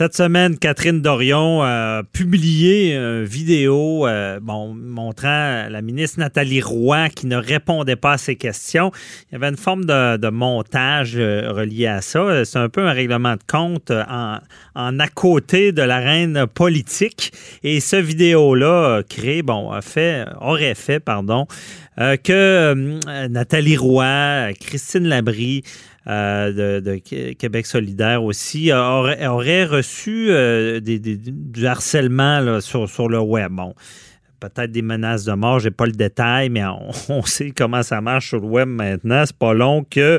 Cette semaine, Catherine Dorion a publié une vidéo euh, montrant la ministre Nathalie Roy qui ne répondait pas à ses questions. Il y avait une forme de, montage euh, relié à ça. C'est un peu un règlement de compte en, en à côté de l'arène politique. Et ce vidéo-là créé, bon, a fait, aurait fait, pardon, euh, que Nathalie Roy, Christine Labrie, euh, de, Québec solidaire aussi, aurait, reçu euh, du harcèlement sur, sur, le web. Bon, peut-être des menaces de mort, j'ai pas le détail, mais on, sait comment ça marche sur le web maintenant. C'est pas long que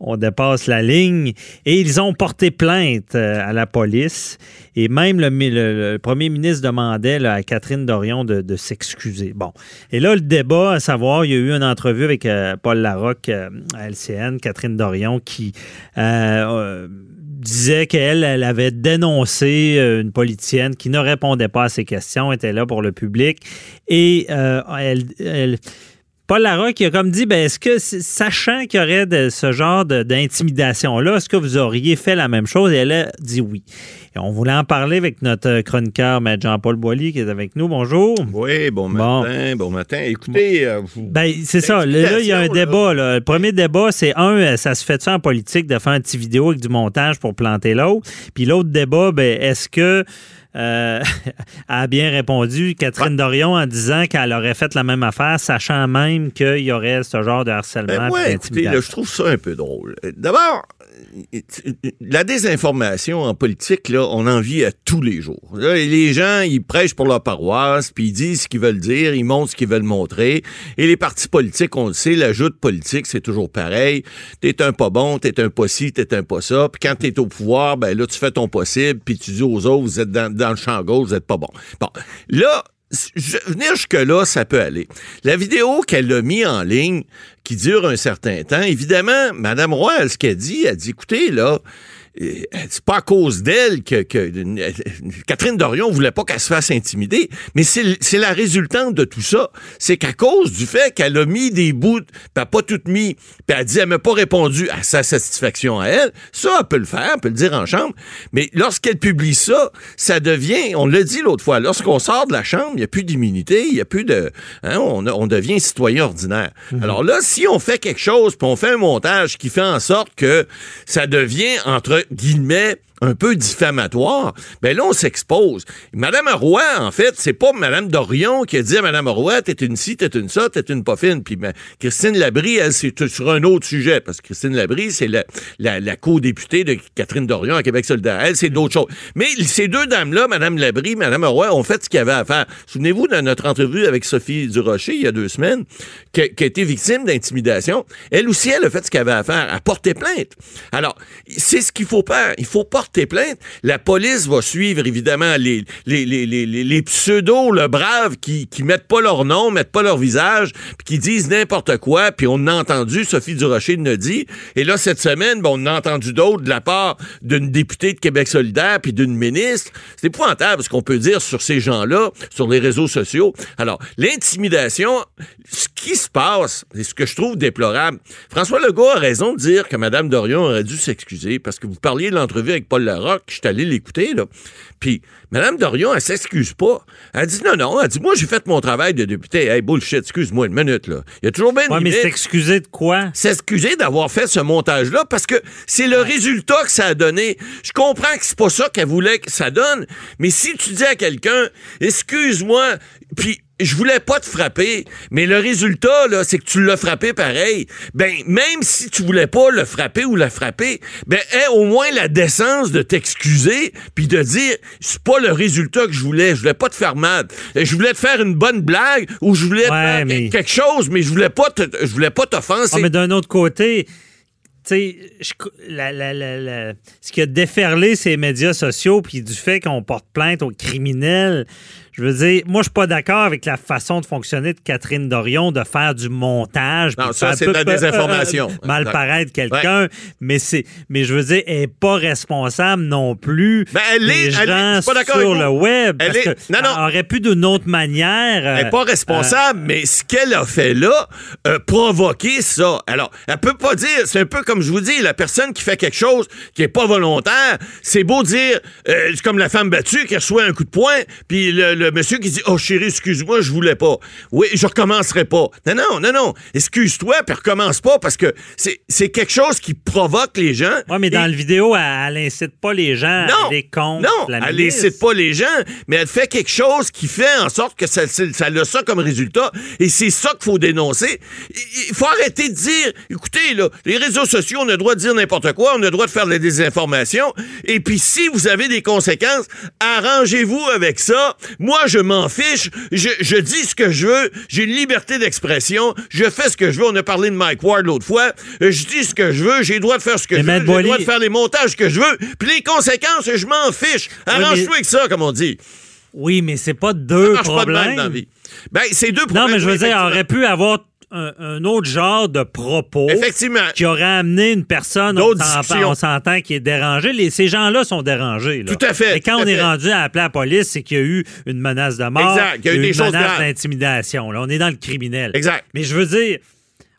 on dépasse la ligne. Et ils ont porté plainte euh, à la police. Et même le, premier ministre demandait à Catherine Dorion de, s'excuser. Bon. Et là, le débat, à savoir, il y a eu une entrevue avec euh, Paul Larocque euh, à LCN, Catherine Dorion, qui disait qu'elle elle avait dénoncé euh, une politicienne qui ne répondait pas à ses questions, était là pour le public. Et euh, elle, Paul Larocque a comme dit, ben, est-ce que, sachant qu'il y aurait de, ce genre d'intimidation-là, est-ce que vous auriez fait la même chose? Et elle a dit oui. Et on voulait en parler avec notre chroniqueur, M. Jean-Paul Boilly, qui est avec nous. Bonjour. Oui, bon matin, bon, matin. Écoutez, euh, ben, c'est ça. Là, il y a un débat. Le premier débat, c'est un, ça se fait ça en politique de faire un petit vidéo avec du montage pour planter l'autre? Puis l'autre débat, ben, est-ce que euh, a bien répondu, Catherine Dorion, en disant qu'elle aurait fait la même affaire, sachant même qu'il y aurait ce genre de harcèlement. Ben écoutez, je trouve ça un peu drôle. D'abord, la désinformation en politique, là, on en vit à tous les jours. les gens, ils prêchent pour leur paroisse, puis ils disent ce qu'ils veulent dire, ils montrent ce qu'ils veulent montrer. Et les partis politiques, on le sait, la joute politique, c'est toujours pareil. T'es un pas bon, t'es un pas ci, t'es un pas ça. Puis quand t'es au pouvoir, ben là, tu fais ton possible, puis tu dis aux autres, vous êtes dans, dans le champ gauche, vous êtes pas bon. Bon, là, venir jusque-là, ça peut aller. La vidéo qu'elle a mis en ligne, qui dure un certain temps, évidemment, Mme Roy, ce qu'elle dit, elle dit, écoutez, là, c'est pas à cause d'elle que, Catherine Dorion voulait pas qu'elle se fasse intimider, mais c'est la résultante de tout ça. C'est qu'à cause du fait qu'elle a mis des bouts, pas pas tout mis, puis elle dit elle m'a pas répondu à sa satisfaction à elle, ça elle peut le faire, elle peut le dire en chambre, mais lorsqu'elle publie ça, ça devient, on l'a dit l'autre fois, lorsqu'on sort de la chambre, il n'y a plus d'immunité, il n'y a plus de, hein, on, devient citoyen ordinaire. Mhm. Alors là, si on fait quelque chose, puis on fait un montage qui fait en sorte que ça devient entre guillemets, un peu diffamatoire, ben là, on s'expose. Madame Roy, en fait, c'est pas Madame Dorion qui a dit à Madame Roy, t'es une ci, t'es une ça, t'es une pas fine. Puis ben, Christine Labrie, elle, c'est sur un autre sujet, parce que Christine Labrie, c'est la, la, co-députée de Catherine Dorion à Québec solidaire. Elle, c'est d'autres choses. Mais ces deux dames-là, Madame Labrie, Madame Roy, ont fait ce qu'il y avait à faire. Souvenez-vous de notre entrevue avec Sophie Durocher, il y a deux semaines, qui, qui a été victime d'intimidation. Elle aussi, elle a fait ce qu'elle avait à faire, à porter plainte. Alors, c'est ce qu'il faut faire. Il faut porter plaintes, la police va suivre évidemment les, les, les, les, les pseudos, le brave, qui, qui mettent pas leur nom, mettent pas leur visage, puis qui disent n'importe quoi, puis on a entendu, Sophie Durocher ne dit, et là, cette semaine, on a entendu d'autres de la part d'une députée de Québec solidaire, puis d'une ministre. C'est épouvantable ce qu'on peut dire sur ces gens-là, sur les réseaux sociaux. Alors, l'intimidation, ce qui se passe, c'est ce que je trouve déplorable. François Legault a raison de dire que Mme Dorion aurait dû s'excuser, parce que vous parliez de l'entrevue avec Paul Paul Larocque, je suis allé l'écouter, là. Puis, Mme Dorion, elle s'excuse pas. Elle dit non, non. Elle dit, moi, j'ai fait mon travail de député. Hey, bullshit, excuse-moi une minute, là. Il y a toujours bien ouais, mais s'excuser de quoi? S'excuser d'avoir fait ce montage-là parce que c'est le résultat que ça a donné. Je comprends que c'est pas ça qu'elle voulait que ça donne, mais si tu dis à quelqu'un, excuse-moi, puis je voulais pas te frapper, mais le résultat, là, c'est que tu l'as frappé pareil. Ben, même si tu voulais pas le frapper ou la frapper, ben, aie au moins la décence de t'excuser puis de dire, c'est pas le résultat que je voulais. Je voulais pas te faire mal. Je voulais te faire une bonne blague ou je voulais te faire quelque chose, mais je voulais pas te, je voulais pas t'offenser. Ah, mais d'un autre côté, tu sais, je- la- la- ce qui a déferlé ces médias sociaux, puis du fait qu'on porte plainte aux criminels, je veux dire, moi, je suis pas d'accord avec la façon de fonctionner de Catherine Dorion, de faire du montage. Non, ça, c'est de la peu- désinformation. euh, mal paraître quelqu'un, mais c'est, mais je veux dire, elle est pas responsable non plus. Ben, elle des est- elle est- gens pas d'accord sur le web. Elle parce est- que non, non. elle aurait pu d'une autre manière. Elle euh, n'est pas responsable, mais ce qu'elle a fait là, euh, provoquer ça. Alors, elle peut pas dire, c'est un peu comme je vous dis, la personne qui fait quelque chose qui est pas volontaire, c'est beau dire, euh, c'est comme la femme battue qui reçoit un coup de poing, puis le, le monsieur qui dit, oh chérie, excuse-moi, je voulais pas. Oui, je recommencerai pas. Non, non, non, non. Excuse-toi, puis recommence pas, parce que c'est quelque chose qui provoque les gens. Ouais, mais dans Et- le vidéo, elle, elle incite pas les gens à aller contre non, la elle incite pas les gens, mais elle fait quelque chose qui fait en sorte que ça, ça, ça a ça comme résultat. Et c'est ça qu'il faut dénoncer. Il il faut arrêter de dire, écoutez, là, les réseaux sociaux, on a le droit de dire n'importe quoi, on a le droit de faire de la désinformation. Et puis, si vous avez des conséquences, arrangez-vous avec ça. Moi, je m'en fiche. Je, je dis ce que je veux. J'ai une liberté d'expression. Je fais ce que je veux. On a parlé de Mike Ward l'autre fois. Euh, Je dis ce que je veux. J'ai le droit de faire ce que Mais je veux. J'ai le droit de faire les montages que je veux. Puis les conséquences, je m'en fiche. Arrange-toi mais- avec ça, comme on dit. Oui, mais c'est pas Ça deux marche pas de même problèmes. dans la vie. Ben, c'est deux problèmes. non, mais je veux dire, aurait pu avoir un, un autre genre de propos Effectivement. qui aurait amené une personne, on s'entend- qui est dérangée. Les- ces gens-là sont dérangés. là. Tout à fait, Et quand on est rendu à appeler la police, c'est qu'il y a eu une menace de mort. Exact, il y a eu des une choses menace d'intimidation. Là, on est dans le criminel. Exact. Mais je veux dire,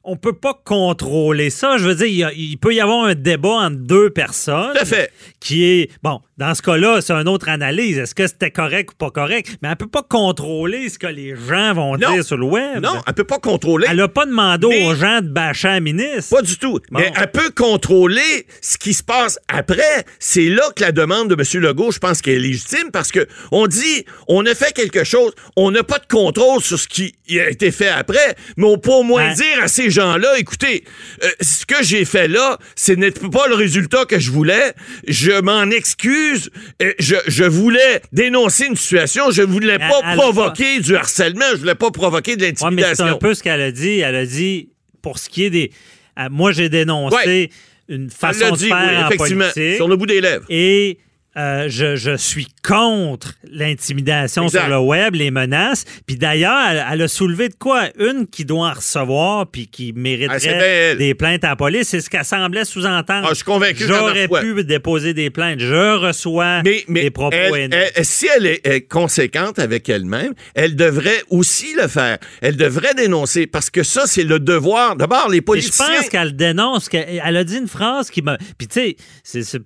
on peut pas contrôler ça. Je veux dire, il, peut y avoir un débat entre deux personnes. Tout à fait. Qui est, bon, dans ce cas-là, c'est une autre analyse. Est-ce que c'était correct ou pas correct? Mais elle peut pas contrôler ce que les gens vont Non. dire sur le web. Non, elle peut pas contrôler. Elle a pas demandé Mais- aux gens de bâcher la ministre. Pas du tout. Bon. Mais elle peut contrôler ce qui se passe après. C'est là que la demande de M. Legault, je pense qu'elle est légitime parce que on dit, on a fait quelque chose, on n'a pas de contrôle sur ce qui a été fait après, mais on peut au moins Ouais. dire à ces gens-là, écoutez, euh, ce que j'ai fait là, ce n'est pas le résultat que je voulais. Je m'en excuse. Euh, Je, je voulais dénoncer une situation. Je voulais Elle- pas elle- provoquer du harcèlement. Je voulais pas provoquer de Ouais, mais c'est l'intimidation. un peu ce qu'elle a dit. Elle a dit, pour ce qui est des. euh, moi, j'ai dénoncé Ouais. une façon l'a de dit, faire oui, en effectivement, politique. sur le bout des lèvres. Et euh, je, je suis contre l'intimidation sur le web, les menaces. Puis d'ailleurs, elle, elle a soulevé de quoi? Une qui doit en recevoir puis qui Ah, mériterait des plaintes à la police. C'est ce qu'elle semblait sous-entendre. Ah, je suis convaincu J'aurais pu déposer des plaintes. Je reçois Mais, mais des propos elle- si elle est, conséquente avec elle-même, elle devrait aussi le faire. Elle devrait dénoncer parce que ça, c'est le devoir. D'abord, les Mais je pense qu'elle dénonce. Elle a dit une phrase qui m'a. Puis tu sais, c'est-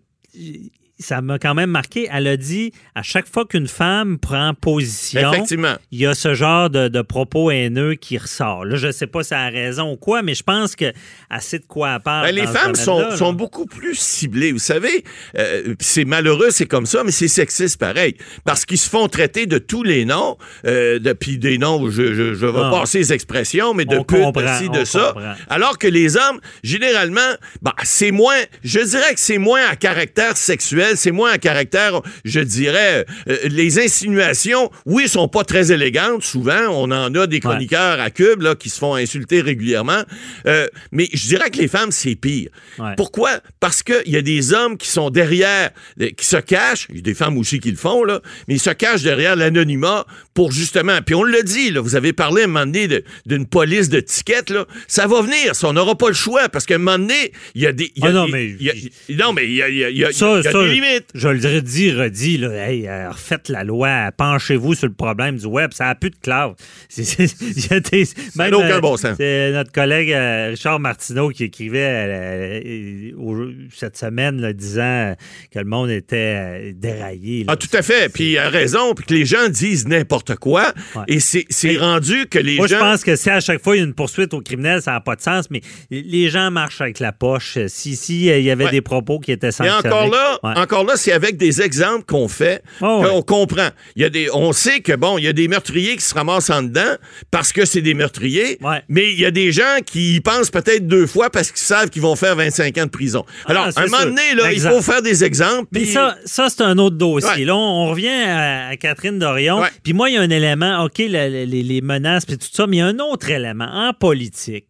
ça m'a quand même marqué. Elle a dit à chaque fois qu'une femme prend position, il y a ce genre de, de propos haineux qui ressort. Là, je sais pas si elle a raison ou quoi, mais je pense que assez de quoi elle parle. Ben, les femmes sont, sont beaucoup plus ciblées. Vous savez, euh, c'est malheureux, c'est comme ça, mais c'est sexiste pareil. Parce qu'ils se font traiter de tous les noms, euh, depuis des noms, je, je, je vais Ah. passer les expressions, mais de On pute, comprend, de ça. comprend. Alors que les hommes, généralement, ben, c'est moins, je dirais que c'est moins à caractère sexuel, c'est moins à caractère, je dirais, euh, les insinuations, oui, sont pas très élégantes, souvent. On en a des chroniqueurs à Cube, là, qui se font insulter régulièrement. Euh, mais je dirais que les femmes, c'est pire. Ouais. Pourquoi? Parce qu'il y a des hommes qui sont derrière, euh, qui se cachent, il y a des femmes aussi qui le font, là, mais ils se cachent derrière l'anonymat pour justement, puis on l'a dit, là, vous avez parlé à un moment donné d'une police de tickets, là, ça va venir, ça, on n'aura pas le choix, parce qu'à un moment donné, il y a des... il y a Ah non, mais- il y a- non, mais il y a, il y a- il y a- Ça, il y a ça, des Je le redis, redis, là, hey, euh, refaites la loi, penchez-vous sur le problème du web, ça n'a plus de classe. C'est- même, aucun bon sens. Notre collègue euh, Richard Martineau qui écrivait euh, cette semaine, là, disant que le monde était déraillé. là. Ah, tout à fait. Puis il a raison, puis que les gens disent n'importe quoi. Ouais. Et c'est rendu que les Moi, gens. je pense que si à chaque fois il y a une poursuite au criminel, ça n'a pas de sens, mais les gens marchent avec la poche. Si, si il y avait Ouais. des propos qui étaient Et sanctionnés. encore là, Ouais. Encore là, c'est avec des exemples qu'on fait Oh, qu'on ouais. comprend. Il y a des, on sait que bon, il y a des meurtriers qui se ramassent en dedans parce que c'est des meurtriers. Ouais. Mais il y a des gens qui y pensent peut-être deux fois parce qu'ils savent qu'ils vont faire 25 ans de prison. Alors, Ah, c'est à un moment sûr. donné, là, il faut faire des exemples. Mais puis- ça, ça c'est un autre dossier. Ouais. Là, on, on revient à, à Catherine Dorion. Puis moi, il y a un élément, OK, la- les, les menaces, puis tout ça, mais il y a un autre élément en politique.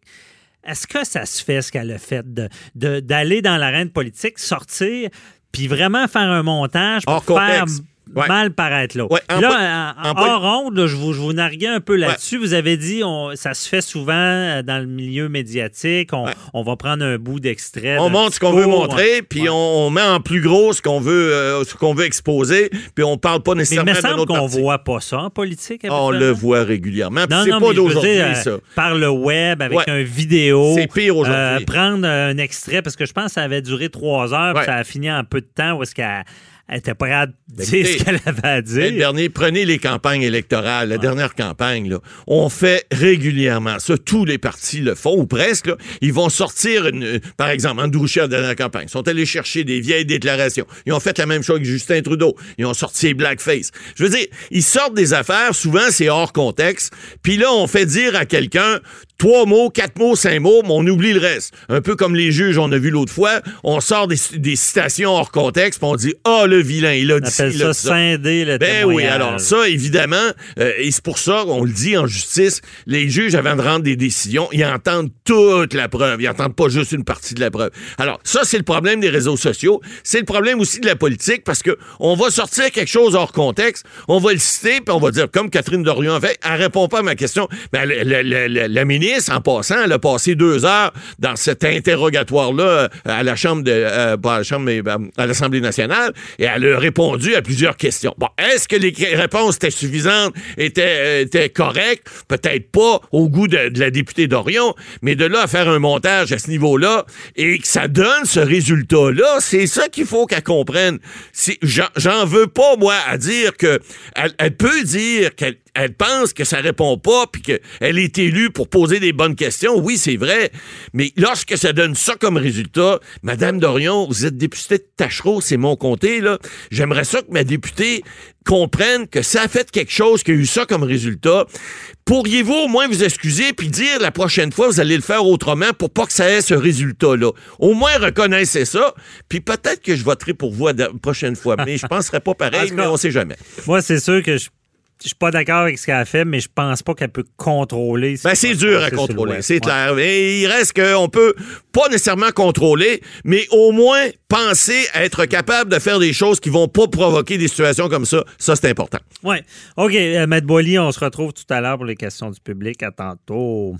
est-ce que ça se fait ce qu'elle a fait de- de- d'aller dans l'arène politique, sortir, puis vraiment faire un montage pour Hors faire contexte. Ouais. mal paraître là. Ouais, en Puis là, en, en en pol- hors onde, là, je vous, je vous narguais un peu là-dessus. Vous avez dit on, ça se fait souvent euh, dans le milieu médiatique. On, va prendre un bout d'extrait. On montre ce qu'on veut montrer, puis on, on met en plus gros ce qu'on veut, euh, ce qu'on veut exposer, puis on parle pas Mais il nécessairement me semble qu'on voit pas ça en politique. Ah, On le voit régulièrement. C'est non, pas d'aujourd'hui, dire, euh, ça. par le web, avec un vidéo. C'est pire aujourd'hui. euh, prendre un extrait, parce que je pense que ça avait duré trois heures, puis ça a fini en peu de temps, où est-ce qu'elle elle était pas capable de Ben, dire ce qu'elle avait à Le dire. dernier, prenez les campagnes électorales, la dernière campagne, là, on fait régulièrement ça. Tous les partis le font, ou presque. là. Ils vont sortir, une- par exemple, Andouché à la dernière campagne. Ils sont allés chercher des vieilles déclarations. Ils ont fait la même chose avec Justin Trudeau. Ils ont sorti les blackface. Je veux dire, ils sortent des affaires, souvent c'est hors contexte. Puis là, on fait dire à quelqu'un trois mots, quatre mots, cinq mots, mais on oublie le reste. Un peu comme les juges, on a vu l'autre fois. On sort des, des citations hors contexte, puis on dit Ah, le vilain, il a dit il a ça dit ça. scinder le Ben oui, alors ça, évidemment, euh, et c'est pour ça qu'on le dit en justice, les juges, avant de rendre des décisions, ils entendent toute la preuve. Ils entendent pas juste une partie de la preuve. Alors, ça, c'est le problème des réseaux sociaux. C'est le problème aussi de la politique parce que on va sortir quelque chose hors contexte, on va le citer, puis on va dire, comme Catherine Dorion a fait, elle répond pas à ma question. Ben, la, la- la- la- la en passant, elle a passé deux heures dans cet interrogatoire-là euh, à la Chambre de, euh, pas à la Chambre, mais euh, à l'Assemblée nationale, et elle a répondu à plusieurs questions. Bon, est-ce que les réponses étaient suffisantes, étaient, étaient correctes? Peut-être pas au goût de, la députée d'Orion, mais de là à faire un montage à ce niveau-là et que ça donne ce résultat-là, c'est ça qu'il faut qu'elle comprenne. J'en veux pas, moi, à dire que elle, elle peut dire qu'elle elle pense que ça répond pas puis qu'elle est élue pour poser des bonnes questions. Oui, c'est vrai. Mais lorsque ça donne ça comme résultat, Madame Dorion, vous êtes députée de Tachereau, c'est mon comté, là. J'aimerais ça que ma députée comprenne que ça a fait quelque chose qui a eu ça comme résultat. Pourriez-vous au moins vous excuser puis dire la prochaine fois, vous allez le faire autrement pour pas que ça ait ce résultat-là? Au moins reconnaissez ça, puis peut-être que je voterai pour vous la prochaine fois, mais je penserais pas pareil, mais on sait jamais. Moi, c'est sûr que je je suis pas d'accord avec ce qu'elle a fait, mais je pense pas qu'elle peut contrôler. Ben, c'est dur à contrôler, c'est Ouais. clair. Mais il reste qu'on peut pas nécessairement contrôler, mais au moins penser à être capable de faire des choses qui vont pas provoquer des situations comme ça. Ça, c'est important. Ouais. OK, euh, Boily, on se retrouve tout à l'heure pour les questions du public. À tantôt.